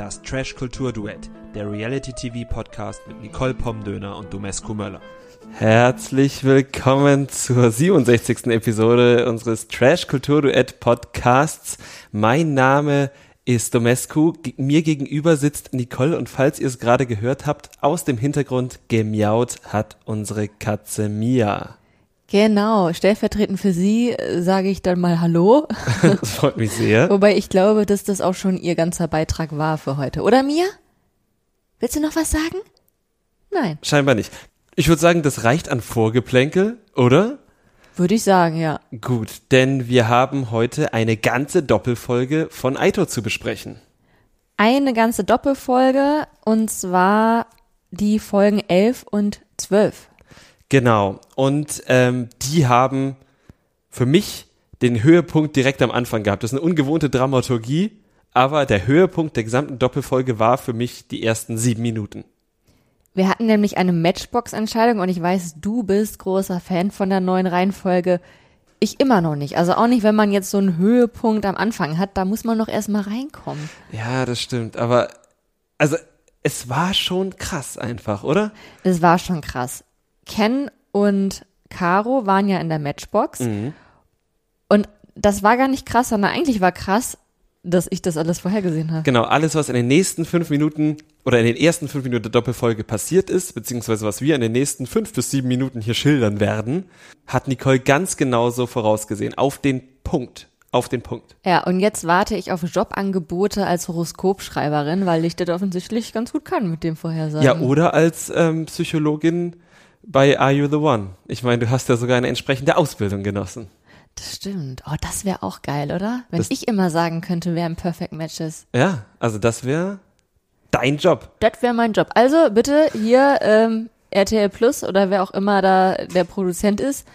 Das Trash Kultur Duett, der Reality TV Podcast mit Nicole Pomdöner und Domescu Möller. Herzlich willkommen zur 67. Episode unseres Trash Kultur Duett Podcasts. Mein Name ist Domescu. Mir gegenüber sitzt Nicole und falls ihr es gerade gehört habt, aus dem Hintergrund gemiaut hat unsere Katze Mia. Genau, stellvertretend für Sie äh, sage ich dann mal Hallo. Das freut mich sehr. Wobei ich glaube, dass das auch schon Ihr ganzer Beitrag war für heute. Oder Mia? Willst du noch was sagen? Nein. Scheinbar nicht. Ich würde sagen, das reicht an Vorgeplänkel, oder? Würde ich sagen, ja. Gut, denn wir haben heute eine ganze Doppelfolge von Aito zu besprechen. Eine ganze Doppelfolge und zwar die Folgen 11 und 12. Genau. Und ähm, die haben für mich den Höhepunkt direkt am Anfang gehabt. Das ist eine ungewohnte Dramaturgie, aber der Höhepunkt der gesamten Doppelfolge war für mich die ersten sieben Minuten. Wir hatten nämlich eine Matchbox-Entscheidung und ich weiß, du bist großer Fan von der neuen Reihenfolge. Ich immer noch nicht. Also auch nicht, wenn man jetzt so einen Höhepunkt am Anfang hat, da muss man noch erstmal reinkommen. Ja, das stimmt. Aber also es war schon krass einfach, oder? Es war schon krass. Ken und Caro waren ja in der Matchbox. Mhm. Und das war gar nicht krass, sondern eigentlich war krass, dass ich das alles vorhergesehen habe. Genau, alles, was in den nächsten fünf Minuten oder in den ersten fünf Minuten der Doppelfolge passiert ist, beziehungsweise was wir in den nächsten fünf bis sieben Minuten hier schildern werden, hat Nicole ganz genauso vorausgesehen. Auf den Punkt. Auf den Punkt. Ja, und jetzt warte ich auf Jobangebote als Horoskopschreiberin, weil ich das offensichtlich ganz gut kann mit dem Vorhersagen. Ja, oder als ähm, Psychologin bei Are You the One? Ich meine, du hast ja sogar eine entsprechende Ausbildung genossen. Das stimmt. Oh, das wäre auch geil, oder? Wenn Das- ich immer sagen könnte, wer ein Perfect Match ist. Ja, also das wäre dein Job. Das wäre mein Job. Also bitte hier ähm, RTL Plus oder wer auch immer da der Produzent ist,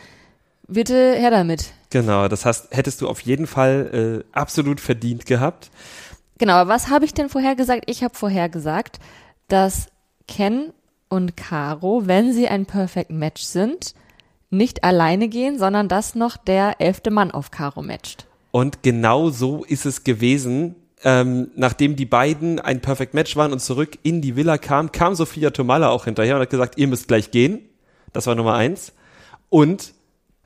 bitte her damit. Genau, das heißt, hättest du auf jeden Fall äh, absolut verdient gehabt. Genau, was habe ich denn vorher gesagt? Ich habe vorher gesagt, dass Ken und Caro, wenn sie ein Perfect Match sind, nicht alleine gehen, sondern dass noch der elfte Mann auf Caro matcht. Und genau so ist es gewesen. Ähm, nachdem die beiden ein Perfect Match waren und zurück in die Villa kam, kam Sophia Tomala auch hinterher und hat gesagt, ihr müsst gleich gehen. Das war Nummer eins. Und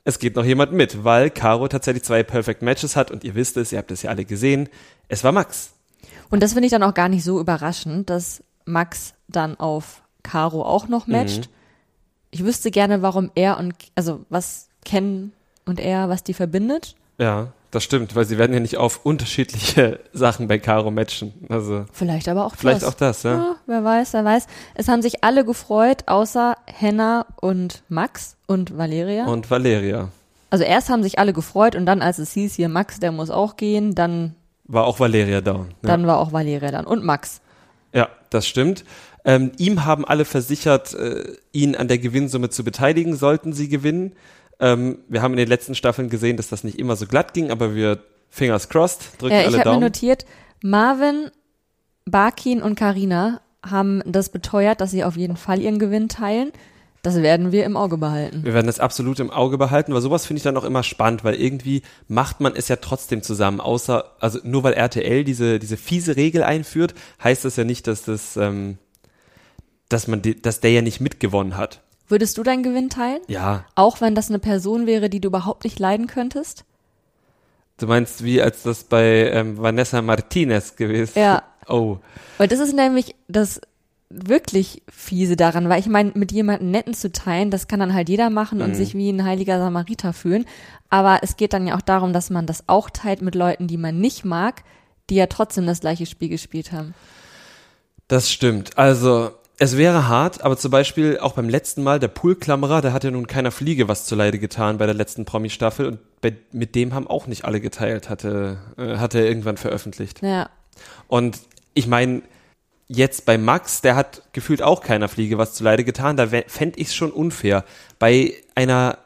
es geht noch jemand mit, weil Caro tatsächlich zwei Perfect Matches hat und ihr wisst es, ihr habt es ja alle gesehen. Es war Max. Und das finde ich dann auch gar nicht so überraschend, dass Max dann auf Caro auch noch matcht. Ich wüsste gerne, warum er und, also was Ken und er, was die verbindet. Ja, das stimmt, weil sie werden ja nicht auf unterschiedliche Sachen bei Caro matchen. Also Vielleicht aber auch vielleicht das. auch das, ja. Ja, wer weiß, wer weiß. Es haben sich alle gefreut, außer Henna und Max und Valeria. Und Valeria. also erst haben sich alle gefreut und dann, als es hieß, hier Max, der muss auch gehen, dann, War auch Valeria down. Ja. dann war auch Valeria dann und Max. Ja, das stimmt. Ähm, ihm haben alle versichert, äh, ihn an der Gewinnsumme zu beteiligen, sollten sie gewinnen. Ähm, wir haben in den letzten Staffeln gesehen, dass das nicht immer so glatt ging, aber wir fingers crossed, drücken ich alle habe mir Daumen. notiert, Marvin, Barkin und Karina haben das beteuert, dass sie auf jeden Fall ihren Gewinn teilen. Das werden wir im Auge behalten. Wir werden das absolut im Auge behalten, weil sowas finde ich dann auch immer spannend, weil irgendwie macht man es ja trotzdem zusammen, außer, also nur weil RTL diese, diese fiese Regel einführt, heißt das ja nicht, dass das, ähm, dass man, die, dass der ja nicht mitgewonnen hat. Würdest du deinen Gewinn teilen? Ja, Auch wenn das eine Person wäre, die du überhaupt nicht leiden könntest? du meinst, wie als das bei ähm, Vanessa Martinez gewesen Ja. Oh. Weil das ist nämlich das wirklich fiese daran, weil ich meine, mit jemandem Netten zu teilen, das kann dann halt jeder machen und sich wie ein heiliger Samariter fühlen. Aber es geht dann ja auch darum, dass man das auch teilt mit Leuten, die man nicht mag, die ja trotzdem das gleiche Spiel gespielt haben. Das stimmt. Also, es wäre hart, aber zum Beispiel auch beim letzten Mal, der Poolklammerer, der hat ja nun keiner Fliege was zuleide getan bei der letzten Promi-Staffel und bei, mit dem haben auch nicht alle geteilt, hatte, äh, hat er irgendwann veröffentlicht. Ja. Und ich meine, jetzt bei Max, der hat gefühlt auch keiner Fliege was zuleide getan, da fände ich es schon unfair. Bei einer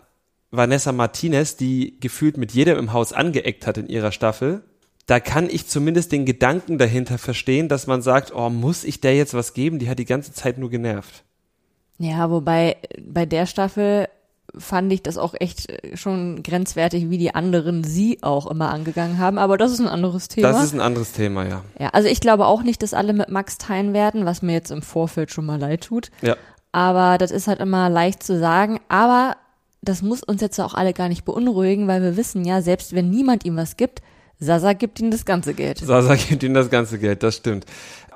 Vanessa Martinez, die gefühlt mit jedem im Haus angeeckt hat in ihrer Staffel, da kann ich zumindest den Gedanken dahinter verstehen, dass man sagt, oh, muss ich der jetzt was geben? Die hat die ganze Zeit nur genervt. Ja, wobei bei der Staffel fand ich das auch echt äh, schon grenzwertig, wie die anderen sie auch immer angegangen haben. Aber das ist ein anderes Thema. Das ist ein anderes Thema, ja. Ja, also ich glaube auch nicht, dass alle mit Max teilen werden, was mir jetzt im Vorfeld schon mal leid tut. Ja. Aber das ist halt immer leicht zu sagen. Aber das muss uns jetzt auch alle gar nicht beunruhigen, weil wir wissen ja, selbst wenn niemand ihm was gibt, Sasa gibt ihm das ganze Geld. Sasa gibt ihm das ganze Geld, das stimmt.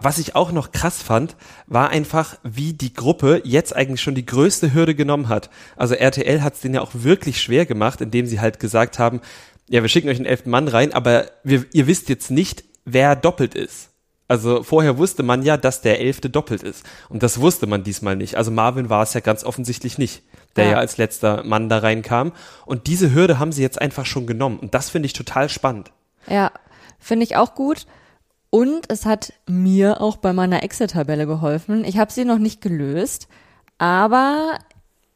Was ich auch noch krass fand, war einfach, wie die Gruppe jetzt eigentlich schon die größte Hürde genommen hat. Also RTL hat es denen ja auch wirklich schwer gemacht, indem sie halt gesagt haben, ja, wir schicken euch einen elften Mann rein, aber wir, ihr wisst jetzt nicht, wer doppelt ist. Also vorher wusste man ja, dass der elfte doppelt ist. Und das wusste man diesmal nicht. Also Marvin war es ja ganz offensichtlich nicht, der ja. ja als letzter Mann da reinkam. Und diese Hürde haben sie jetzt einfach schon genommen. Und das finde ich total spannend. Ja, finde ich auch gut. Und es hat mir auch bei meiner Excel-Tabelle geholfen. Ich habe sie noch nicht gelöst, aber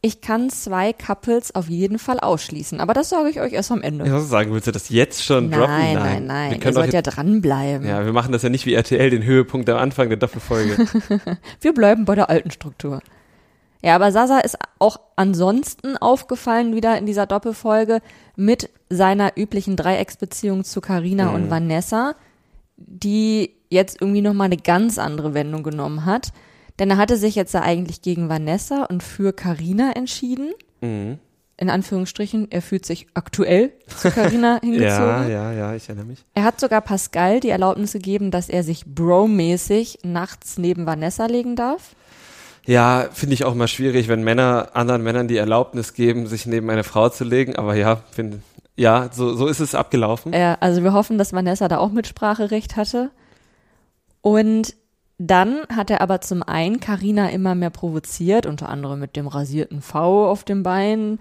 ich kann zwei Couples auf jeden Fall ausschließen. Aber das sage ich euch erst am Ende. Ich muss sagen, willst du das jetzt schon nein, droppen? Nein, nein, nein. Wir Ihr sollt ja dranbleiben. Ja, wir machen das ja nicht wie RTL, den Höhepunkt am Anfang der Doppelfolge. wir bleiben bei der alten Struktur. Ja, aber Sasa ist auch ansonsten aufgefallen wieder in dieser Doppelfolge mit seiner üblichen Dreiecksbeziehung zu Carina mhm. und Vanessa die jetzt irgendwie nochmal eine ganz andere Wendung genommen hat. Denn er hatte sich jetzt ja eigentlich gegen Vanessa und für Carina entschieden. Mhm. In Anführungsstrichen, er fühlt sich aktuell zu Carina hingezogen. ja, ja, ja, ich erinnere mich. Er hat sogar Pascal die Erlaubnis gegeben, dass er sich bro-mäßig nachts neben Vanessa legen darf. Ja, finde ich auch mal schwierig, wenn Männer anderen Männern die Erlaubnis geben, sich neben eine Frau zu legen. Aber ja, finde ja, so, so ist es abgelaufen. Ja, also wir hoffen, dass Vanessa da auch Mitspracherecht hatte. Und dann hat er aber zum einen Karina immer mehr provoziert, unter anderem mit dem rasierten V auf dem Bein.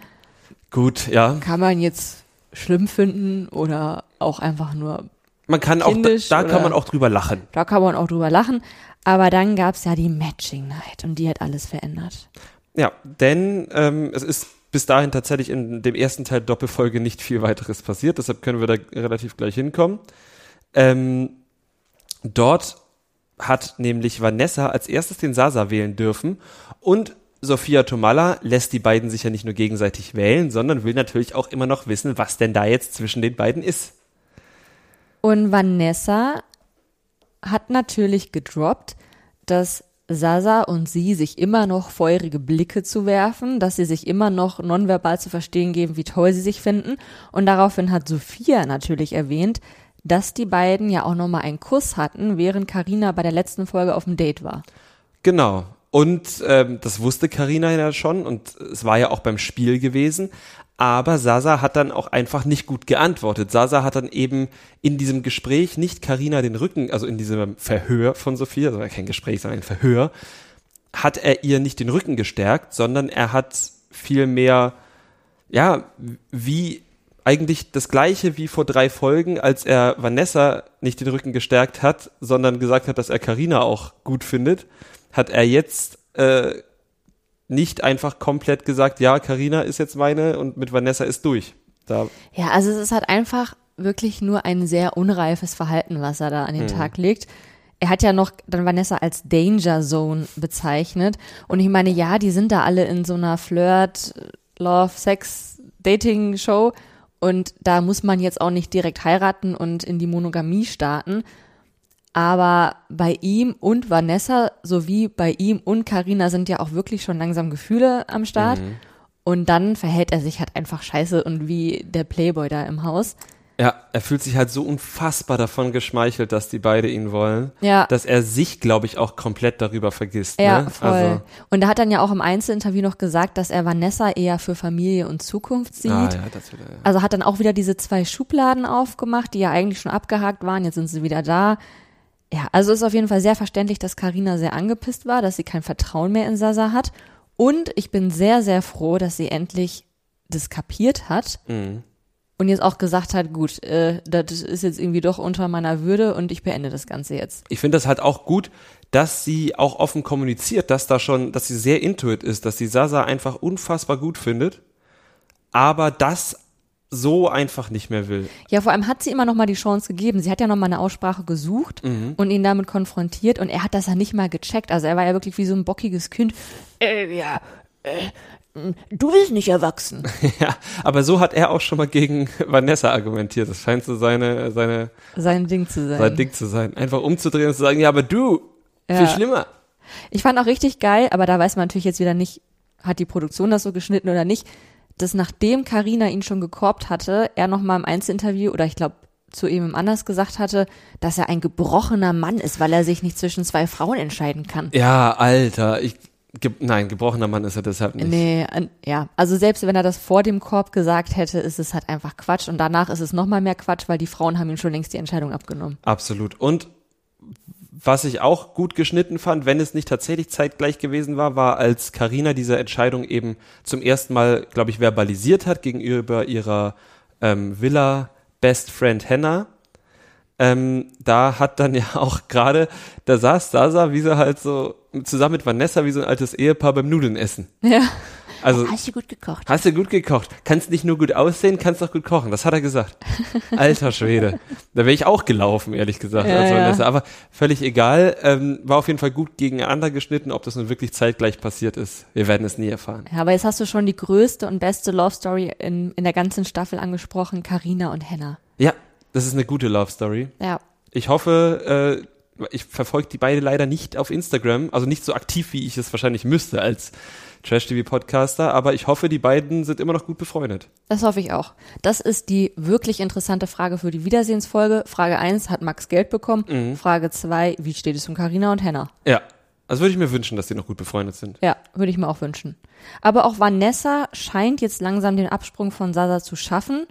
Gut, ja. Kann man jetzt schlimm finden oder auch einfach nur. Man kann auch, da, da kann man auch drüber lachen. Da kann man auch drüber lachen. Aber dann gab es ja die Matching Night und die hat alles verändert. Ja, denn ähm, es ist bis dahin tatsächlich in dem ersten Teil Doppelfolge nicht viel weiteres passiert, deshalb können wir da relativ gleich hinkommen. Ähm, dort hat nämlich Vanessa als erstes den Sasa wählen dürfen und Sophia Tomalla lässt die beiden sich ja nicht nur gegenseitig wählen, sondern will natürlich auch immer noch wissen, was denn da jetzt zwischen den beiden ist. Und Vanessa hat natürlich gedroppt, dass Sasa und sie sich immer noch feurige Blicke zu werfen, dass sie sich immer noch nonverbal zu verstehen geben, wie toll sie sich finden. Und daraufhin hat Sophia natürlich erwähnt, dass die beiden ja auch nochmal einen Kuss hatten, während Karina bei der letzten Folge auf dem Date war. Genau. Und ähm, das wusste Karina ja schon und es war ja auch beim Spiel gewesen. Aber Sasa hat dann auch einfach nicht gut geantwortet. Sasa hat dann eben in diesem Gespräch nicht Karina den Rücken, also in diesem Verhör von Sophia, also kein Gespräch, sondern ein Verhör, hat er ihr nicht den Rücken gestärkt, sondern er hat vielmehr, ja, wie eigentlich das gleiche wie vor drei Folgen, als er Vanessa nicht den Rücken gestärkt hat, sondern gesagt hat, dass er Karina auch gut findet, hat er jetzt äh, nicht einfach komplett gesagt, ja, Karina ist jetzt meine und mit Vanessa ist durch. Da ja, also es ist halt einfach wirklich nur ein sehr unreifes Verhalten, was er da an den hm. Tag legt. Er hat ja noch dann Vanessa als Danger Zone bezeichnet. Und ich meine, ja, die sind da alle in so einer Flirt, Love, Sex, Dating Show. Und da muss man jetzt auch nicht direkt heiraten und in die Monogamie starten. Aber bei ihm und Vanessa sowie bei ihm und Karina sind ja auch wirklich schon langsam Gefühle am Start. Mhm. Und dann verhält er sich halt einfach scheiße und wie der Playboy da im Haus. Ja, er fühlt sich halt so unfassbar davon geschmeichelt, dass die beide ihn wollen, ja. dass er sich, glaube ich, auch komplett darüber vergisst. Ja, ne? voll. Also, und er hat dann ja auch im Einzelinterview noch gesagt, dass er Vanessa eher für Familie und Zukunft sieht. Ah, ja, das wieder, ja. Also hat dann auch wieder diese zwei Schubladen aufgemacht, die ja eigentlich schon abgehakt waren, jetzt sind sie wieder da. Ja, also ist auf jeden Fall sehr verständlich, dass Karina sehr angepisst war, dass sie kein Vertrauen mehr in Sasa hat. Und ich bin sehr, sehr froh, dass sie endlich das kapiert hat mhm. und jetzt auch gesagt hat, gut, äh, das ist jetzt irgendwie doch unter meiner Würde und ich beende das Ganze jetzt. Ich finde das halt auch gut, dass sie auch offen kommuniziert, dass da schon, dass sie sehr intuit ist, dass sie Sasa einfach unfassbar gut findet, aber das so einfach nicht mehr will. Ja, vor allem hat sie immer noch mal die Chance gegeben. Sie hat ja noch mal eine Aussprache gesucht mhm. und ihn damit konfrontiert und er hat das ja nicht mal gecheckt. Also er war ja wirklich wie so ein bockiges Kind. Äh, ja, äh, du bist nicht erwachsen. ja, aber so hat er auch schon mal gegen Vanessa argumentiert. Das scheint so seine, seine, Sein Ding zu sein. sein Ding zu sein. Einfach umzudrehen und zu sagen, ja, aber du, viel Ja. schlimmer. Ich fand auch richtig geil, aber da weiß man natürlich jetzt wieder nicht, hat die Produktion das so geschnitten oder nicht, dass nachdem Karina ihn schon gekorbt hatte, er noch mal im Einzelinterview oder ich glaube zu ihm anders gesagt hatte, dass er ein gebrochener Mann ist, weil er sich nicht zwischen zwei Frauen entscheiden kann. Ja, Alter, ich, ge nein, gebrochener Mann ist er deshalb nicht. Nee, ja, also selbst wenn er das vor dem Korb gesagt hätte, ist es halt einfach Quatsch und danach ist es noch mal mehr Quatsch, weil die Frauen haben ihm schon längst die Entscheidung abgenommen. Absolut. Und was ich auch gut geschnitten fand, wenn es nicht tatsächlich zeitgleich gewesen war, war, als Karina diese Entscheidung eben zum ersten Mal, glaube ich, verbalisiert hat gegenüber ihrer ähm, Villa Best Friend Hannah. Ähm, da hat dann ja auch gerade, da saß Sasa, wie sie halt so zusammen mit Vanessa wie so ein altes Ehepaar beim Nudeln essen. Ja. Also Hast du gut gekocht? Hast du gut gekocht? Kannst nicht nur gut aussehen, kannst auch gut kochen. Das hat er gesagt. Alter Schwede. Da wäre ich auch gelaufen, ehrlich gesagt. Ja, als ja. Aber völlig egal. Ähm, war auf jeden Fall gut gegeneinander geschnitten. Ob das nun wirklich zeitgleich passiert ist, wir werden es nie erfahren. Ja, aber jetzt hast du schon die größte und beste Love Story in, in der ganzen Staffel angesprochen, Karina und Hannah. Ja, das ist eine gute Love Story. Ja. Ich hoffe, äh, ich verfolge die beide leider nicht auf Instagram. Also nicht so aktiv, wie ich es wahrscheinlich müsste als Trash-TV-Podcaster. Aber ich hoffe, die beiden sind immer noch gut befreundet. Das hoffe ich auch. Das ist die wirklich interessante Frage für die Wiedersehensfolge. Frage 1, hat Max Geld bekommen? Frage 2, wie steht es um Karina und Hannah? Ja. Also würde ich mir wünschen, dass die noch gut befreundet sind. Ja, würde ich mir auch wünschen. Aber auch Vanessa scheint jetzt langsam den Absprung von Sasa zu schaffen,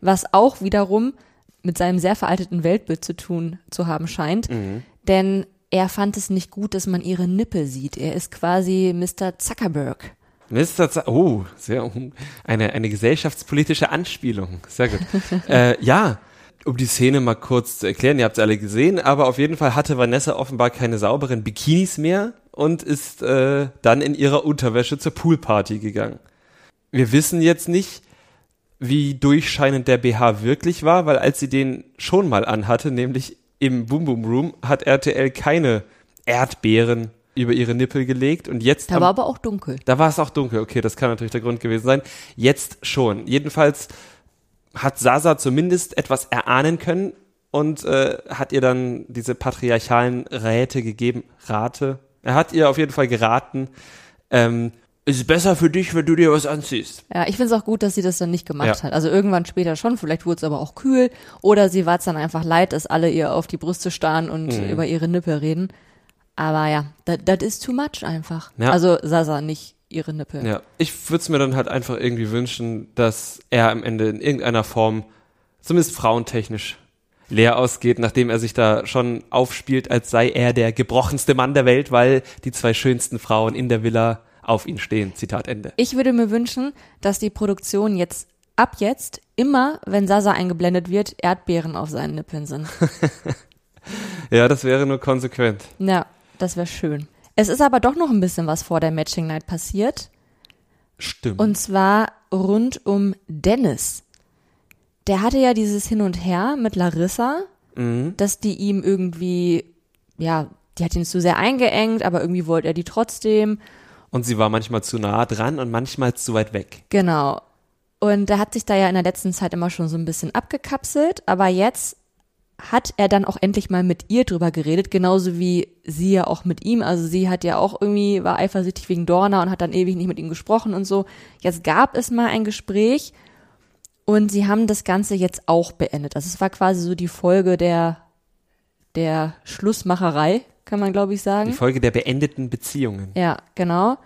was auch wiederum mit seinem sehr veralteten Weltbild zu tun zu haben scheint. Denn er fand es nicht gut, dass man ihre Nippel sieht. Er ist quasi Mr. Zuckerberg. Mr. Z oh, sehr eine, eine gesellschaftspolitische Anspielung. Sehr gut. äh, ja, um die Szene mal kurz zu erklären, ihr habt es alle gesehen, aber auf jeden Fall hatte Vanessa offenbar keine sauberen Bikinis mehr und ist äh, dann in ihrer Unterwäsche zur Poolparty gegangen. Wir wissen jetzt nicht, wie durchscheinend der BH wirklich war, weil als sie den schon mal anhatte, nämlich im Boom Boom Room, hat RTL keine Erdbeeren über ihre Nippel gelegt und jetzt Da am- war aber auch dunkel. da war es auch dunkel, okay, das kann natürlich der Grund gewesen sein. Jetzt schon. Jedenfalls hat Sasa zumindest etwas erahnen können und äh, hat ihr dann diese patriarchalen Räte gegeben. Rate. Er hat ihr auf jeden Fall geraten, ähm, ist besser für dich, wenn du dir was anziehst. Ja, ich finde es auch gut, dass sie das dann nicht gemacht Ja. hat. Also irgendwann später schon, vielleicht wurde es aber auch kühl. Oder sie war es dann einfach leid, dass alle ihr auf die Brüste starren und Mhm. über ihre Nippel reden. Aber ja, das ist too much einfach. Ja. Also Sasa, nicht ihre Nippel. Ja, ich würde es mir dann halt einfach irgendwie wünschen, dass er am Ende in irgendeiner Form, zumindest frauentechnisch, leer ausgeht, nachdem er sich da schon aufspielt, als sei er der gebrochenste Mann der Welt, weil die zwei schönsten Frauen in der Villa auf ihn stehen. Zitat Ende. Ich würde mir wünschen, dass die Produktion jetzt ab jetzt immer, wenn Sasa eingeblendet wird, Erdbeeren auf seinen Nippeln sind. Ja, das wäre nur konsequent. ja, das wäre schön. Es ist aber doch noch ein bisschen was vor der Matching Night passiert. Stimmt. Und zwar rund um Dennis. Der hatte ja dieses Hin und Her mit Larissa, Mhm. dass die ihm irgendwie, ja, die hat ihn zu sehr eingeengt, aber irgendwie wollte er die trotzdem. Und sie war manchmal zu nah dran und manchmal zu weit weg. Genau. Und er hat sich da ja in der letzten Zeit immer schon so ein bisschen abgekapselt, aber jetzt hat er dann auch endlich mal mit ihr drüber geredet, genauso wie sie ja auch mit ihm. Also sie hat ja auch irgendwie, war eifersüchtig wegen Dorna und hat dann ewig nicht mit ihm gesprochen und so. Jetzt gab es mal ein Gespräch und sie haben das Ganze jetzt auch beendet. Also es war quasi so die Folge der, der Schlussmacherei, kann man glaube ich sagen. Die Folge der beendeten Beziehungen. Ja, genau.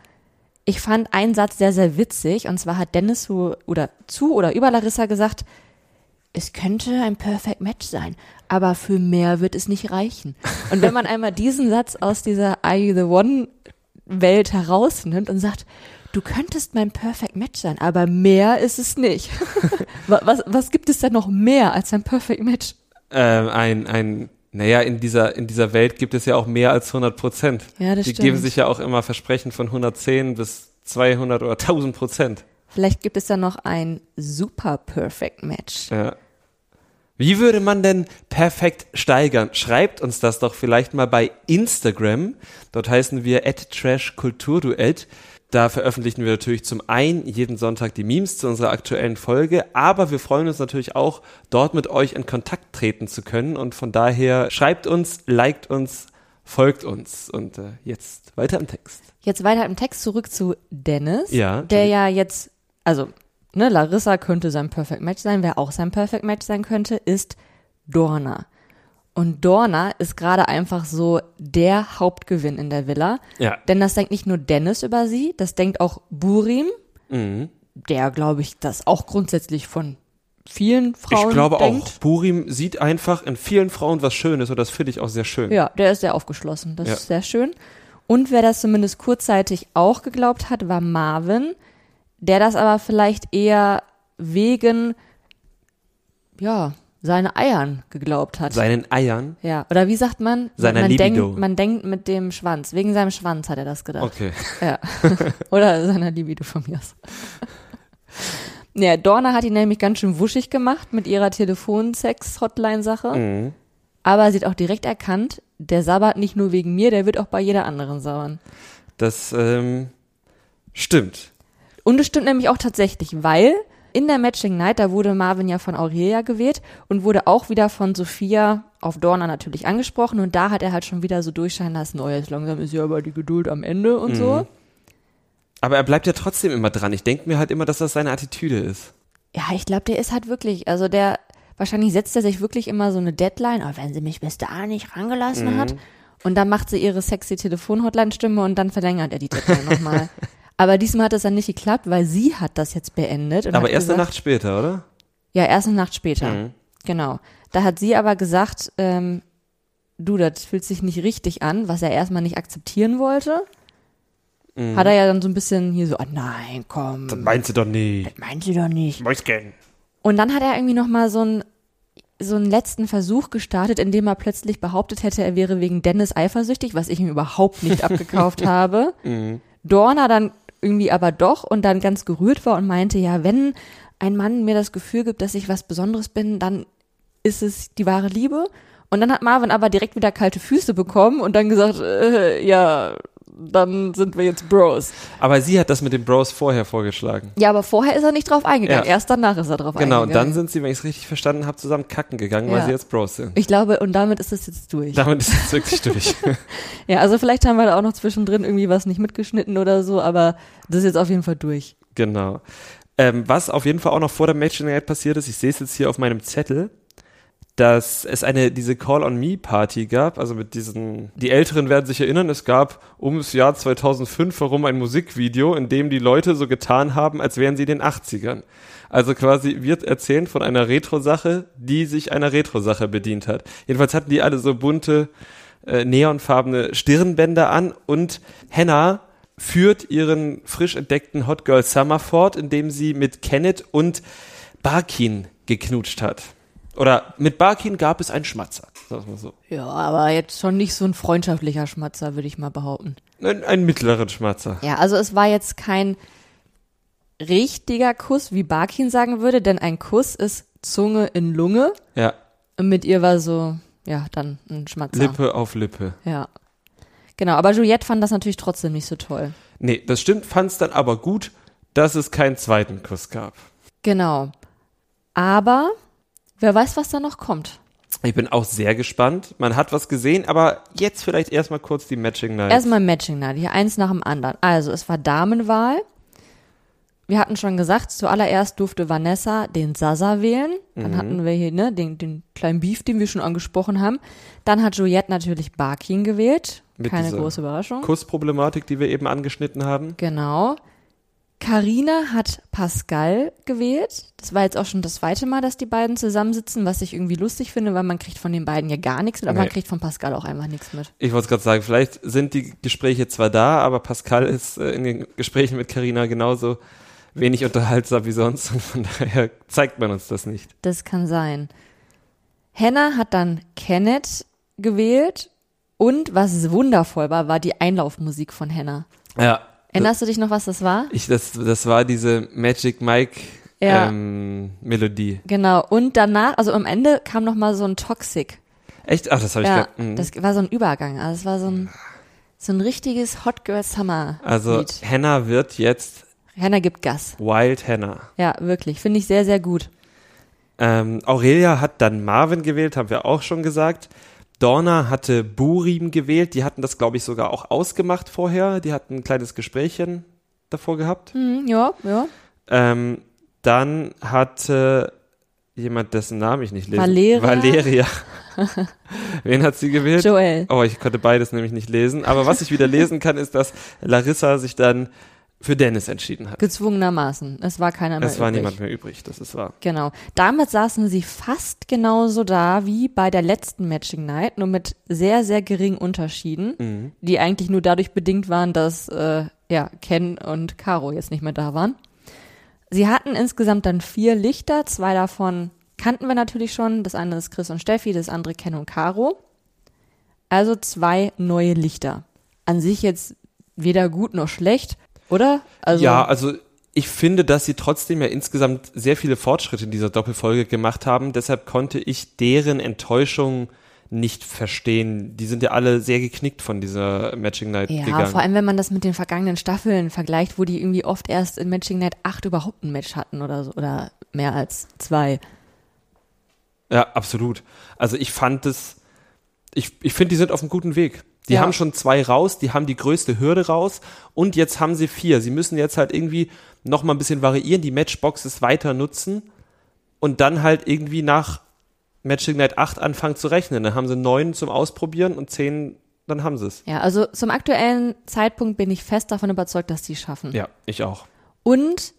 Ich fand einen Satz sehr, sehr witzig. Und zwar hat Dennis zu oder, zu oder über Larissa gesagt, es könnte ein Perfect Match sein, aber für mehr wird es nicht reichen. Und wenn man einmal diesen Satz aus dieser Are You the One Welt herausnimmt und sagt, du könntest mein Perfect Match sein, aber mehr ist es nicht. Wa- was, was gibt es denn noch mehr als ein Perfect Match? Ähm, ein, ein, naja, in dieser, in dieser Welt gibt es ja auch mehr als 100 Prozent. Ja, das Die stimmt. geben sich ja auch immer Versprechen von 110 bis 200 oder 1000 Prozent. Vielleicht gibt es da noch ein Super Perfect Match. Ja. Wie würde man denn perfekt steigern? Schreibt uns das doch vielleicht mal bei Instagram. Dort heißen wir at trashkulturduett. Da veröffentlichen wir natürlich zum einen jeden Sonntag die Memes zu unserer aktuellen Folge, aber wir freuen uns natürlich auch, dort mit euch in Kontakt treten zu können. Und von daher schreibt uns, liked uns, folgt uns. Und äh, jetzt weiter im Text. Jetzt weiter im Text zurück zu Dennis, Ja, der ja jetzt, also ne, Larissa könnte sein Perfect Match sein, wer auch sein Perfect Match sein könnte, ist Dorna. Und Dorna ist gerade einfach so der Hauptgewinn in der Villa. Ja. Denn das denkt nicht nur Dennis über sie, das denkt auch Burim, Mhm. der, glaube ich, das auch grundsätzlich von vielen Frauen Ich glaube denkt. auch, Burim sieht einfach in vielen Frauen was Schönes und das finde ich auch sehr schön. Ja, der ist sehr aufgeschlossen. Das Ja. ist sehr schön. Und wer das zumindest kurzzeitig auch geglaubt hat, war Marvin, der das aber vielleicht eher wegen, ja, seine Eiern geglaubt hat. Seinen Eiern. ja, oder wie sagt man? Seiner man Libido. denkt, man denkt mit dem Schwanz. Wegen seinem Schwanz hat er das gedacht. Okay. Ja. Oder seiner Libido von mir aus. Ja, Dorna hat ihn nämlich ganz schön wuschig gemacht mit ihrer Telefonsex-Hotline-Sache. Mhm. Aber sie hat auch direkt erkannt, der sabbert nicht nur wegen mir, der wird auch bei jeder anderen sabbern. Das ähm, stimmt. Und es stimmt nämlich auch tatsächlich, weil in der Matching Night, da wurde Marvin ja von Aurelia gewählt und wurde auch wieder von Sophia auf Dorna natürlich angesprochen und da hat er halt schon wieder so durchscheinen lassen, oh jetzt langsam ist ja aber die Geduld am Ende und so. Aber er bleibt ja trotzdem immer dran. Ich denke mir halt immer, dass das seine Attitüde ist. Ja, ich glaube, der ist halt wirklich, also der, wahrscheinlich setzt er sich wirklich immer so eine Deadline, oh, wenn sie mich bis da nicht rangelassen hat. Und dann macht sie ihre sexy Telefon-Hotline-Stimme und dann verlängert er die Deadline nochmal. Aber diesmal hat es dann nicht geklappt, weil sie hat das jetzt beendet. Und Aber erst gesagt, eine Nacht später, oder? Ja, erst eine Nacht später. Mhm. Genau. Da hat sie aber gesagt, ähm, du, das fühlt sich nicht richtig an, was er erstmal nicht akzeptieren wollte. Mhm. Hat er ja dann so ein bisschen hier so, ah nein, komm, Meinst du doch nicht. meint sie doch nicht. Mäuschen. Und dann hat er irgendwie noch mal so einen so einen letzten Versuch gestartet, in dem er plötzlich behauptet hätte, er wäre wegen Dennis eifersüchtig, was ich ihm überhaupt nicht abgekauft habe. Dorna dann irgendwie aber doch und dann ganz gerührt war und meinte, ja, wenn ein Mann mir das Gefühl gibt, dass ich was Besonderes bin, dann ist es die wahre Liebe. Und dann hat Marvin aber direkt wieder kalte Füße bekommen und dann gesagt, äh, ja, dann sind wir jetzt Bros. Aber sie hat das mit den Bros vorher vorgeschlagen. Ja, aber vorher ist er nicht drauf eingegangen. Ja. Erst danach ist er drauf Genau, und eingegangen. dann sind sie, wenn ich es richtig verstanden habe, zusammen kacken gegangen, weil Ja. sie jetzt Bros sind. Ich glaube, und damit ist es jetzt durch. Damit ist es wirklich durch. Ja, also vielleicht haben wir da auch noch zwischendrin irgendwie was nicht mitgeschnitten oder so, aber das ist jetzt auf jeden Fall durch. genau. Ähm, was auf jeden Fall auch noch vor der Match Night passiert ist, ich sehe es jetzt hier auf meinem Zettel, dass es eine, diese Call-on-Me-Party gab, also mit diesen, die Älteren werden sich erinnern, es gab ums Jahr 2005 herum ein Musikvideo, in dem die Leute so getan haben, als wären sie den 80ern. Also quasi wird erzählt von einer Retro-Sache, die sich einer Retro-Sache bedient hat. Jedenfalls hatten die alle so bunte, äh, neonfarbene Stirnbänder an und Henna führt ihren frisch entdeckten Hot Girl Summer fort, indem sie mit Kenneth und Barkin geknutscht hat. Oder mit Barkin gab es einen Schmatzer, so. Ja, aber jetzt schon nicht so ein freundschaftlicher Schmatzer, würde ich mal behaupten. Ein, einen mittleren Schmatzer. Ja, also es war jetzt kein richtiger Kuss, wie Barkin sagen würde, denn ein Kuss ist Zunge in Lunge. Ja, Und mit ihr war so, ja, dann ein Schmatzer. Lippe auf Lippe. Ja. Genau, aber Juliette fand das natürlich trotzdem nicht so toll. Nee, das stimmt, fand es dann aber gut, dass es keinen zweiten Kuss gab. Genau. Aber wer weiß, was da noch kommt. Ich bin auch sehr gespannt. Man hat was gesehen, aber jetzt vielleicht erstmal kurz die Matching Night. Erstmal Matching Night, hier eins nach dem anderen. Also, es war Damenwahl. Wir hatten schon gesagt, zuallererst durfte Vanessa den Sasa wählen. Dann hatten wir hier ne, den, den kleinen Beef, den wir schon angesprochen haben. Dann hat Juliette natürlich Barkin gewählt. Mit Keine große Überraschung. Kussproblematik, die wir eben angeschnitten haben. Genau. Carina hat Pascal gewählt. Das war jetzt auch schon das zweite Mal, dass die beiden zusammensitzen, was ich irgendwie lustig finde, weil man kriegt von den beiden ja gar nichts mit, aber man Nee. kriegt von Pascal auch einfach nichts mit. Ich wollte es gerade sagen, vielleicht sind die Gespräche zwar da, aber Pascal ist äh, in den Gesprächen mit Carina genauso wenig unterhaltsam wie sonst und von daher zeigt man uns das nicht. Das kann sein. Hannah hat dann Kenneth gewählt und was wundervoll war, war die Einlaufmusik von Hannah. Ja. Erinnerst du dich noch, was das war? Ich, das, das war diese Magic Mike Ja. ähm, Melodie. Genau. Und danach, also am Ende kam noch mal so ein Toxic. Echt? Ach, das habe ich Ja, grad- mhm. das war so ein Übergang. Also es war so ein, So ein richtiges Hot Girl Summer. Also Lied. Hannah wird jetzt Hannah gibt Gas. Wild Hannah. Ja, wirklich. Finde ich sehr, sehr gut. Ähm, Aurelia hat dann Marvin gewählt, haben wir auch schon gesagt. Dorna hatte Burim gewählt. Die hatten das, glaube ich, sogar auch ausgemacht vorher. Die hatten ein kleines Gesprächchen davor gehabt. Hm, ja, ja. Ähm, dann hatte jemand, dessen Namen ich nicht lese. Valeria? Valeria. Wen hat sie gewählt? Joel. Oh, ich konnte beides nämlich nicht lesen. Aber was ich wieder lesen kann, ist, dass Larissa sich dann für Dennis entschieden hat. Gezwungenermaßen. Es war keiner mehr Es war übrig. niemand mehr übrig, das ist wahr. Genau. Damit saßen sie fast genauso da wie bei der letzten Matching Night, nur mit sehr, sehr geringen Unterschieden, Mhm. die eigentlich nur dadurch bedingt waren, dass äh, ja, Ken und Caro jetzt nicht mehr da waren. Sie hatten insgesamt dann vier Lichter, zwei davon kannten wir natürlich schon. Das eine ist Chris und Steffi, das andere Ken und Caro. Also zwei neue Lichter. An sich jetzt weder gut noch schlecht, oder? Also ja, also ich finde, dass sie trotzdem ja insgesamt sehr viele Fortschritte in dieser Doppelfolge gemacht haben. Deshalb konnte ich deren Enttäuschung nicht verstehen. Die sind ja alle sehr geknickt von dieser Matching Night Ja, gegangen. vor allem, wenn man das mit den vergangenen Staffeln vergleicht, wo die irgendwie oft erst in Matching Night 8 überhaupt ein Match hatten oder so, oder mehr als zwei. Ja, absolut. Also ich fand es, ich, ich finde, die sind auf einem guten Weg. Die Ja. haben schon zwei raus, die haben die größte Hürde raus und jetzt haben sie vier. Sie müssen jetzt halt irgendwie noch mal ein bisschen variieren, die Matchboxes weiter nutzen und dann halt irgendwie nach Matching Night 8 anfangen zu rechnen. Dann haben sie neun zum Ausprobieren und zehn, dann haben sie es. Ja, also zum aktuellen Zeitpunkt bin ich fest davon überzeugt, dass die es schaffen. Ja, ich auch. Und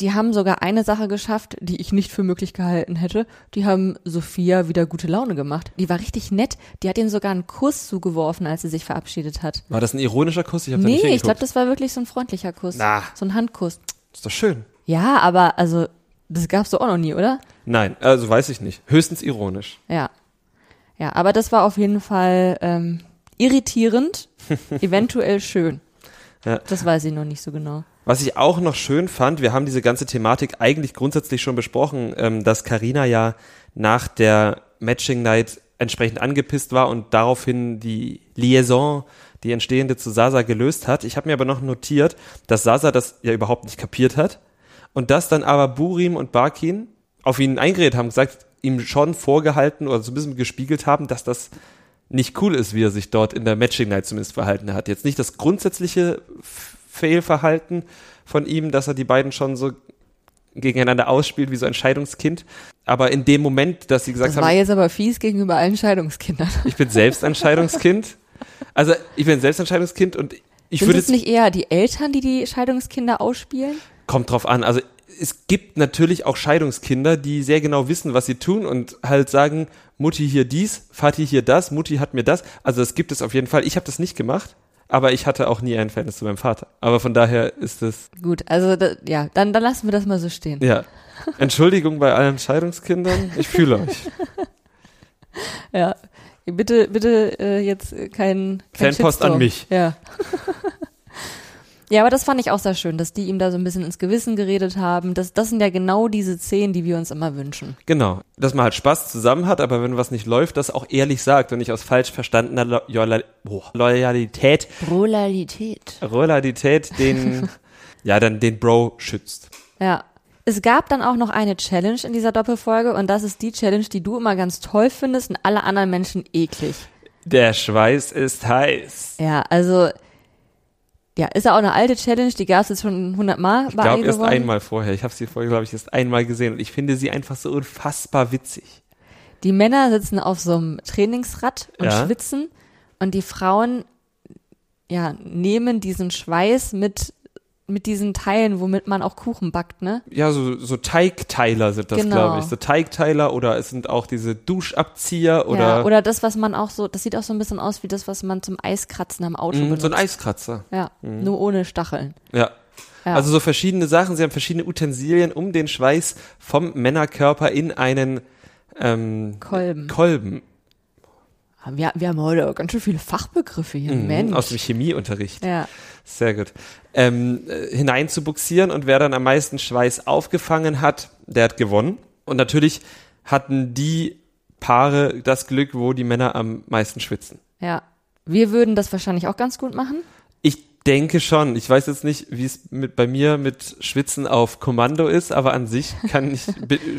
die haben sogar eine Sache geschafft, die ich nicht für möglich gehalten hätte. Die haben Sophia wieder gute Laune gemacht. Die war richtig nett. Die hat ihm sogar einen Kuss zugeworfen, als sie sich verabschiedet hat. War das ein ironischer Kuss? Ich habe da Nee, nicht ich glaube, das war wirklich so ein freundlicher Kuss. Na. So ein Handkuss. ist doch schön. Ja, aber also, das gab's doch auch noch nie, oder? Nein, also weiß ich nicht. Höchstens ironisch. Ja. Ja, aber das war auf jeden Fall ähm, irritierend, eventuell schön. Ja. Das weiß ich noch nicht so genau. Was ich auch noch schön fand, wir haben diese ganze Thematik eigentlich grundsätzlich schon besprochen, ähm, dass Karina ja nach der Matching Night entsprechend angepisst war und daraufhin die Liaison, die entstehende zu Sasa gelöst hat. Ich habe mir aber noch notiert, dass Sasa das ja überhaupt nicht kapiert hat und dass dann aber Burim und Barkin auf ihn eingeredet haben, gesagt, ihm schon vorgehalten oder so ein bisschen gespiegelt haben, dass das nicht cool ist, wie er sich dort in der Matching Night zumindest verhalten hat. Jetzt nicht das grundsätzliche Fehlverhalten von ihm, dass er die beiden schon so gegeneinander ausspielt wie so ein Scheidungskind. Aber in dem Moment, dass sie gesagt Das war haben, jetzt aber fies gegenüber allen Scheidungskindern. ich bin selbst ein Scheidungskind. Also ich bin selbst ein Scheidungskind und ich Sind würde es nicht eher die Eltern, die die Scheidungskinder ausspielen? kommt drauf an. Also es gibt natürlich auch Scheidungskinder, die sehr genau wissen, was sie tun und halt sagen, Mutti hier dies, Vati hier das, Mutti hat mir das. Also das gibt es auf jeden Fall. Ich habe das nicht gemacht, aber ich hatte auch nie ein Verhältnis zu meinem Vater. Aber von daher ist es, Gut, also da, ja, dann, dann lassen wir das mal so stehen. ja. Entschuldigung bei allen Scheidungskindern. Ich fühle euch. Ja. Bitte, bitte äh, jetzt kein, kein Fanpost an mich. Ja. ja, aber das fand ich auch sehr schön, dass die ihm da so ein bisschen ins Gewissen geredet haben. Das, das sind ja genau diese Szenen, die wir uns immer wünschen. Genau. Dass man halt Spaß zusammen hat, aber wenn was nicht läuft, das auch ehrlich sagt und nicht aus falsch verstandener Lo Loyal boah, Loyalität, Brolalität. Loyalität den, ja, dann den Bro schützt. Ja. Es gab dann auch noch eine Challenge in dieser Doppelfolge und das ist die Challenge, die du immer ganz toll findest und alle anderen Menschen eklig. Der Schweiß ist heiß. Ja, also ja, ist ja auch eine alte Challenge, die gab es jetzt schon 100 Mal Ich glaube erst geworden. einmal vorher. Ich habe sie vorher, glaube ich, erst einmal gesehen und ich finde sie einfach so unfassbar witzig. Die Männer sitzen auf so einem Trainingsrad und Ja. schwitzen und die Frauen ja, nehmen diesen Schweiß mit mit diesen Teilen, womit man auch Kuchen backt, ne? Ja, so, so Teigteiler sind das, Genau. glaube ich. So Teigteiler oder es sind auch diese Duschabzieher oder, ja, oder das, was man auch so, das sieht auch so ein bisschen aus wie das, was man zum Eiskratzen am Auto mh, benutzt. so ein Eiskratzer. Ja, nur ohne Stacheln. Ja. Ja. Also so verschiedene Sachen, sie haben verschiedene Utensilien, um den Schweiß vom Männerkörper in einen ähm, Kolben. Kolben Wir, wir haben heute ganz schön viele Fachbegriffe hier, mhm, Mensch. aus dem Chemieunterricht. ja. Sehr gut. Ähm, äh, hinein zu buxieren und wer dann am meisten Schweiß aufgefangen hat, der hat gewonnen. Und natürlich hatten die Paare das Glück, wo die Männer am meisten schwitzen. Ja. Wir würden das wahrscheinlich auch ganz gut machen. Ich denke schon. Ich weiß jetzt nicht, wie es mit, bei mir mit Schwitzen auf Kommando ist, aber an sich kann ich,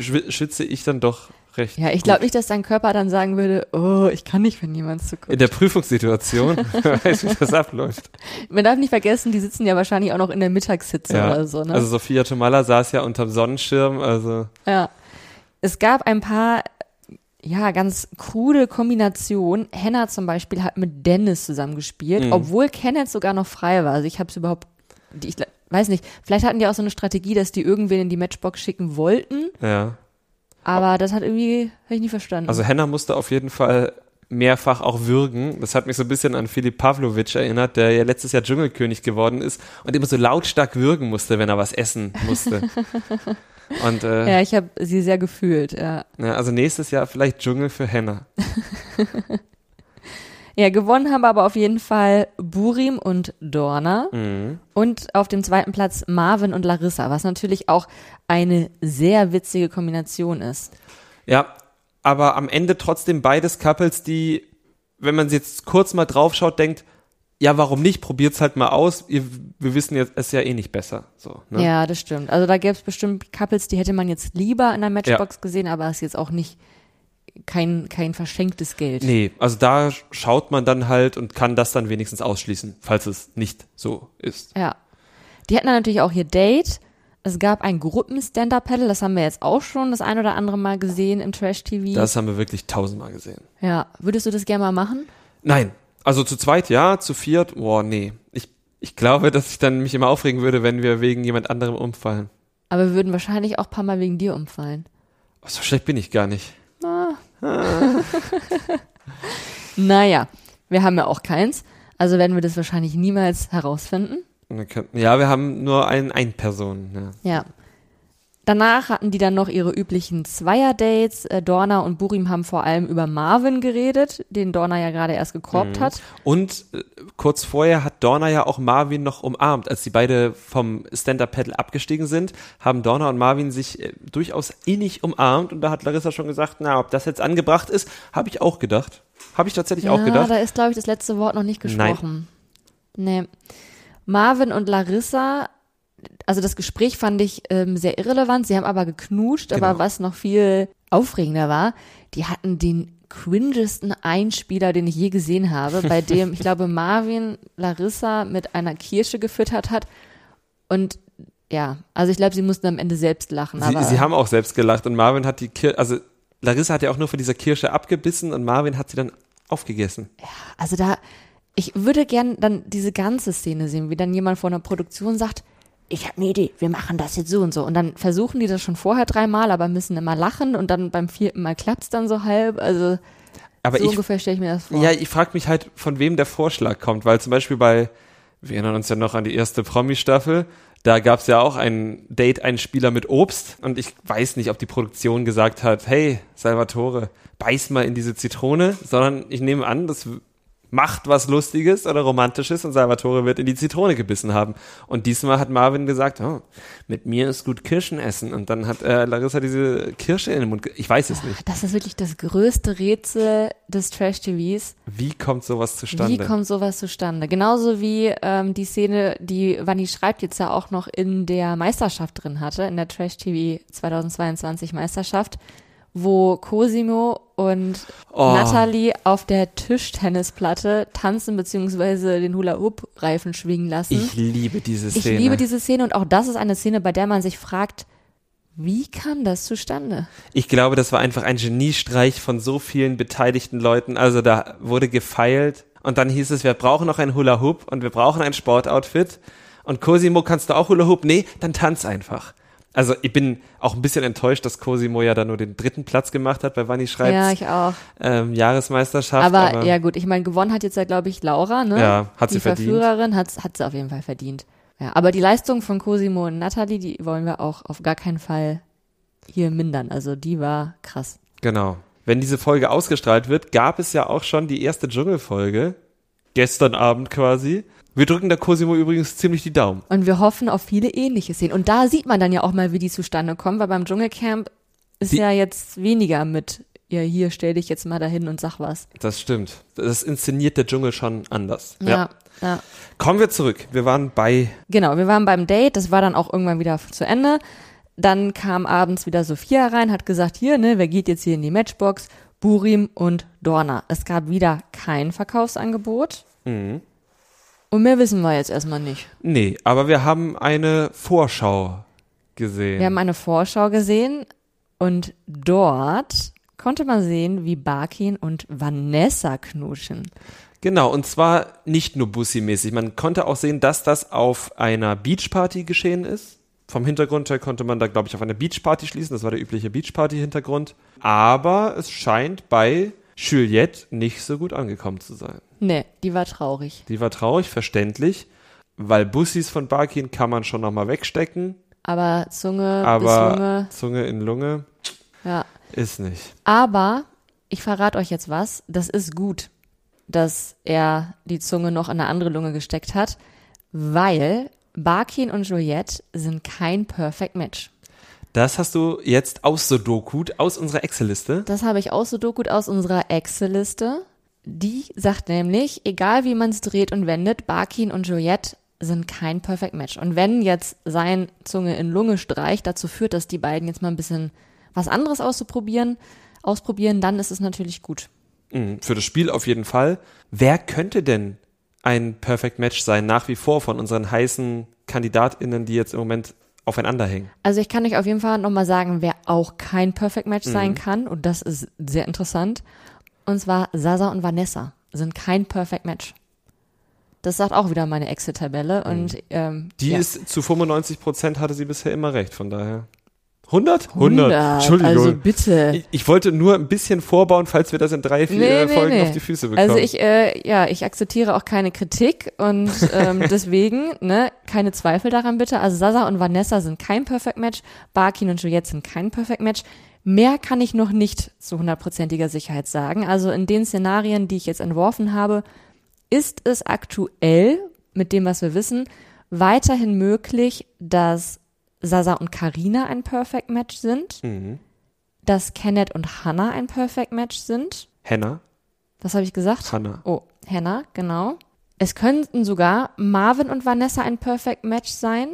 schwitze ich dann doch recht. Ja, ich glaube nicht, dass dein Körper dann sagen würde, oh, ich kann nicht, wenn jemand zuguckt. In der Prüfungssituation, weiß, wie das abläuft. Man darf nicht vergessen, die sitzen ja wahrscheinlich auch noch in der Mittagssitze Ja. oder so, ne? Also Sophia Tomalla saß ja unterm Sonnenschirm, also Ja. Es gab ein paar, ja, ganz krude Kombinationen. Hannah zum Beispiel hat mit Dennis zusammengespielt, Mhm. obwohl Kenneth sogar noch frei war. Also ich habe es überhaupt, ich weiß nicht, vielleicht hatten die auch so eine Strategie, dass die irgendwen in die Matchbox schicken wollten, ja. Aber das hat irgendwie, habe ich nie verstanden. Also Henna musste auf jeden Fall mehrfach auch würgen. Das hat mich so ein bisschen an Filip Pavlovic erinnert, der ja letztes Jahr Dschungelkönig geworden ist und immer so lautstark würgen musste, wenn er was essen musste. und äh, ja, ich habe sie sehr gefühlt, ja. ja, also nächstes Jahr vielleicht Dschungel für Henna. Ja, gewonnen haben aber auf jeden Fall Burim und Dorna. Mhm. Und auf dem zweiten Platz Marvin und Larissa, was natürlich auch eine sehr witzige Kombination ist. Ja, aber am Ende trotzdem beides Couples, die, wenn man jetzt kurz mal draufschaut, denkt, ja, warum nicht? Probiert's halt mal aus. Ihr, wir wissen jetzt, es ist ja eh nicht besser. So, ne? Ja, das stimmt. Also da gäbe es bestimmt Couples, die hätte man jetzt lieber in der Matchbox gesehen, aber ist jetzt auch nicht kein, kein verschenktes Geld. Nee, also da schaut man dann halt und kann das dann wenigstens ausschließen, falls es nicht so ist. Ja. Die hatten dann natürlich auch ihr Date. Es gab ein Gruppen-Stand-Up-Paddle, das haben wir jetzt auch schon das ein oder andere Mal gesehen im Trash-TV. Das haben wir wirklich tausendmal gesehen. Ja. Würdest du das gerne mal machen? Nein, also zu zweit ja, zu viert, boah, nee. Ich, ich glaube, dass ich dann mich immer aufregen würde, wenn wir wegen jemand anderem umfallen. Aber wir würden wahrscheinlich auch ein paar Mal wegen dir umfallen. So schlecht bin ich gar nicht. Naja, wir haben ja auch keins. Also werden wir das wahrscheinlich niemals herausfinden. Ja, wir haben nur ein Ein-Person. Ja. Ja. Danach hatten die dann noch ihre üblichen Zweier-Dates. Äh, Dorna und Burim haben vor allem über Marvin geredet, den Dorna ja gerade erst gekorbt hat. Und äh, kurz vorher hat Dorna ja auch Marvin noch umarmt. Als die beide vom Stand-Up-Paddle abgestiegen sind, haben Dorna und Marvin sich äh, durchaus innig umarmt. Und da hat Larissa schon gesagt, na, ob das jetzt angebracht ist, habe ich auch gedacht. Habe ich tatsächlich auch ja, gedacht. da ist, glaube ich, das letzte Wort noch nicht Nein. gesprochen. Nee. Marvin und Larissa, also das Gespräch fand ich ähm, sehr irrelevant. Sie haben aber geknutscht, aber Genau. was noch viel aufregender war, die hatten den cringesten Einspieler, den ich je gesehen habe, bei dem, ich glaube, Marvin Larissa mit einer Kirsche gefüttert hat. Und ja, also ich glaube, sie mussten am Ende selbst lachen. aber Sie, sie haben auch selbst gelacht und Marvin hat die Kirsche, also Larissa hat ja auch nur von dieser Kirsche abgebissen und Marvin hat sie dann aufgegessen. Also da, ich würde gern dann diese ganze Szene sehen, wie dann jemand vor einer Produktion sagt, ich habe eine Idee, wir machen das jetzt so und so. Und dann versuchen die das schon vorher dreimal, aber müssen immer lachen und dann beim vierten Mal klappt's dann so halb. Also Aber so ich, ungefähr stelle ich mir das vor. ja, ich frage mich halt, von wem der Vorschlag kommt, weil zum Beispiel bei, wir erinnern uns ja noch an die erste Promi-Staffel, da gab's ja auch ein Date-Einspieler mit Obst und ich weiß nicht, ob die Produktion gesagt hat, hey, Salvatore, beiß mal in diese Zitrone, sondern ich nehme an, das macht was Lustiges oder Romantisches und Salvatore wird in die Zitrone gebissen haben. Und diesmal hat Marvin gesagt, oh, mit mir ist gut Kirschen essen. Und dann hat äh, Larissa diese Kirsche in den Mund. Ich weiß es nicht. Das ist wirklich das größte Rätsel des Trash-TVs. Wie kommt sowas zustande? Wie kommt sowas zustande? Genauso wie ähm, die Szene, die Vanni schreibt jetzt ja auch noch in der Meisterschaft drin hatte, in der Trash-TV 2022 Meisterschaft, wo Cosimo und Oh. Natalie auf der Tischtennisplatte tanzen beziehungsweise den Hula-Hoop-Reifen schwingen lassen. ich liebe diese Ich Szene. liebe diese Szene und auch das ist eine Szene, bei der man sich fragt, wie kam das zustande? Ich glaube, das war einfach ein Geniestreich von so vielen beteiligten Leuten. Also da wurde gefeilt und dann hieß es, wir brauchen noch ein Hula Hoop und wir brauchen ein Sportoutfit. Und Cosimo, kannst du auch Hula Hoop? Nee, dann tanz einfach. Also ich bin auch ein bisschen enttäuscht, dass Cosimo ja da nur den dritten Platz gemacht hat bei Wanni schreibt Ja, ich auch. ähm, Jahresmeisterschaft. Aber, ja gut, ich meine, gewonnen hat jetzt ja, glaube ich, Laura, ne? Ja, hat sie die verdient. Verführerin hat, hat sie auf jeden Fall verdient. Ja, aber die Leistung von Cosimo und Natalie, die wollen wir auch auf gar keinen Fall hier mindern. Also die war krass. Genau. Wenn diese Folge ausgestrahlt wird, gab es ja auch schon die erste Dschungelfolge. Gestern Abend quasi. Wir drücken der Cosimo übrigens ziemlich die Daumen. Und wir hoffen auf viele ähnliche Szenen. Und da sieht man dann ja auch mal, wie die zustande kommen, weil beim Dschungelcamp ist Die- ja jetzt weniger mit ja, hier stell dich jetzt mal dahin und sag was. Das stimmt. Das inszeniert der Dschungel schon anders. Ja, ja. Kommen wir zurück. Wir waren bei, Genau, wir waren beim Date, das war dann auch irgendwann wieder zu Ende. Dann kam abends wieder Sophia rein, hat gesagt, hier, ne, wer geht jetzt hier in die Matchbox? Burim und Dorna. Es gab wieder kein Verkaufsangebot. Mhm. Und mehr wissen wir jetzt erstmal nicht. nee, aber wir haben eine Vorschau gesehen. Wir haben eine Vorschau gesehen und dort konnte man sehen, wie Barkin und Vanessa knuschen. Genau, und zwar nicht nur Bussi-mäßig. Man konnte auch sehen, dass das auf einer Beachparty geschehen ist. Vom Hintergrund her konnte man da, glaube ich, auf eine Beachparty schließen. Das war der übliche Beachparty-Hintergrund. Aber es scheint bei Juliette nicht so gut angekommen zu sein. Nee, die war traurig. Die war traurig, verständlich, weil Bussis von Barkin kann man schon nochmal wegstecken. Aber Zunge Aber bis Lunge, Zunge in Lunge ja. ist nicht. Aber ich verrate euch jetzt was, das ist gut, dass er die Zunge noch in eine andere Lunge gesteckt hat, weil Barkin und Juliette sind kein Perfect Match. Das hast du jetzt aus Sudoku, aus unserer Excel-Liste. Das habe ich auch so gut aus unserer Excel-Liste. Die sagt nämlich, egal wie man es dreht und wendet, Barkin und Juliette sind kein Perfect Match. Und wenn jetzt sein Zunge in Lunge Streich dazu führt, dass die beiden jetzt mal ein bisschen was anderes auszuprobieren, ausprobieren, dann ist es natürlich gut. Mhm, Für das Spiel auf jeden Fall. Wer könnte denn ein Perfect Match sein, nach wie vor von unseren heißen KandidatInnen, die jetzt im Moment aufeinander hängen? Also ich kann euch auf jeden Fall nochmal sagen, wer auch kein Perfect Match sein kann, und das ist sehr interessant, und zwar Sasa und Vanessa sind kein Perfect Match. Das sagt auch wieder meine Exit-Tabelle und ähm, Die ja. ist zu 95 Prozent hatte sie bisher immer recht, von daher. 100? 100, Entschuldigung. also bitte. ich, ich wollte nur ein bisschen vorbauen, falls wir das in drei, vier Nee, nee, Folgen nee. auf die Füße bekommen. Also ich, äh, ja, ich akzeptiere auch keine Kritik und ähm, deswegen, ne, keine Zweifel daran bitte. Also Sasa und Vanessa sind kein Perfect Match, Barkin und Juliette sind kein Perfect Match. Mehr kann ich noch nicht zu hundertprozentiger Sicherheit sagen. Also in den Szenarien, die ich jetzt entworfen habe, ist es aktuell, mit dem, was wir wissen, weiterhin möglich, dass Sasa und Karina ein Perfect Match sind, mhm. dass Kenneth und Hannah ein Perfect Match sind. Hannah, Was habe ich gesagt? Hannah. Oh, Hannah, genau. Es könnten sogar Marvin und Vanessa ein Perfect Match sein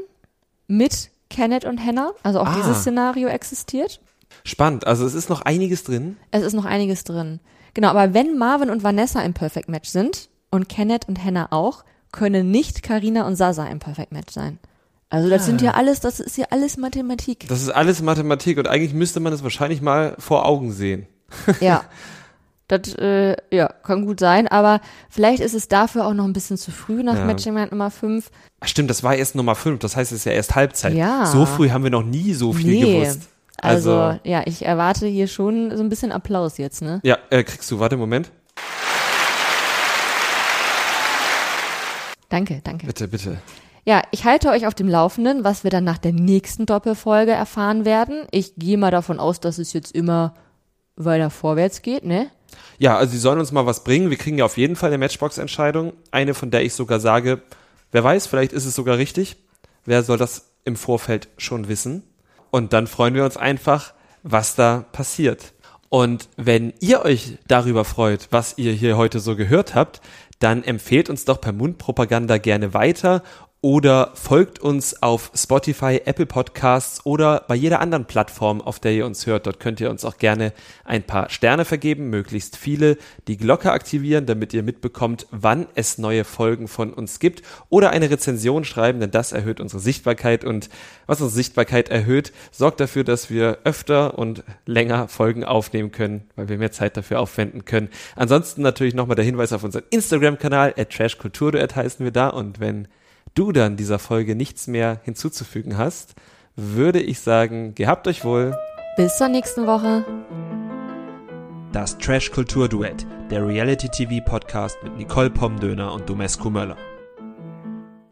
mit Kenneth und Hannah. Also auch Ah. dieses Szenario existiert. Spannend. Also es ist noch einiges drin. Es ist noch einiges drin. Genau, aber wenn Marvin und Vanessa ein Perfect Match sind und Kenneth und Hannah auch, können nicht Karina und Sasa ein Perfect Match sein. Also das sind ja alles, das ist ja alles Mathematik. Das ist alles Mathematik und eigentlich müsste man es wahrscheinlich mal vor Augen sehen. Ja. Das äh, ja, kann gut sein, aber vielleicht ist es dafür auch noch ein bisschen zu früh nach Ja. Matching Night Nummer 5. Ach, stimmt, das war erst Nummer 5, das heißt, es ist ja erst Halbzeit. Ja. So früh haben wir noch nie so viel Nee. gewusst. Also, Also, ja, ich erwarte hier schon so ein bisschen Applaus jetzt, ne? ja, äh, kriegst du, warte, Moment. Danke, danke. Bitte, bitte. Ja, ich halte euch auf dem Laufenden, was wir dann nach der nächsten Doppelfolge erfahren werden. Ich gehe mal davon aus, dass es jetzt immer weiter vorwärts geht, ne? Ja, also sie sollen uns mal was bringen. Wir kriegen ja auf jeden Fall eine Matchbox-Entscheidung. Eine, von der ich sogar sage, wer weiß, vielleicht ist es sogar richtig. Wer soll das im Vorfeld schon wissen? Und dann freuen wir uns einfach, was da passiert. Und wenn ihr euch darüber freut, was ihr hier heute so gehört habt, dann empfehlt uns doch per Mundpropaganda gerne weiter oder folgt uns auf Spotify, Apple Podcasts oder bei jeder anderen Plattform, auf der ihr uns hört. Dort könnt ihr uns auch gerne ein paar Sterne vergeben, möglichst viele, die Glocke aktivieren, damit ihr mitbekommt, wann es neue Folgen von uns gibt oder eine Rezension schreiben, denn das erhöht unsere Sichtbarkeit und was unsere Sichtbarkeit erhöht, sorgt dafür, dass wir öfter und länger Folgen aufnehmen können, weil wir mehr Zeit dafür aufwenden können. Ansonsten natürlich nochmal der Hinweis auf unseren Instagram-Kanal, at trashkulturduett heißen wir da und wenn du dann dieser Folge nichts mehr hinzuzufügen hast, würde ich sagen, gehabt euch wohl. Bis zur nächsten Woche. Das Trash Kultur Duett, der Reality TV Podcast mit Nicole Pomdöner und Domescu Möller.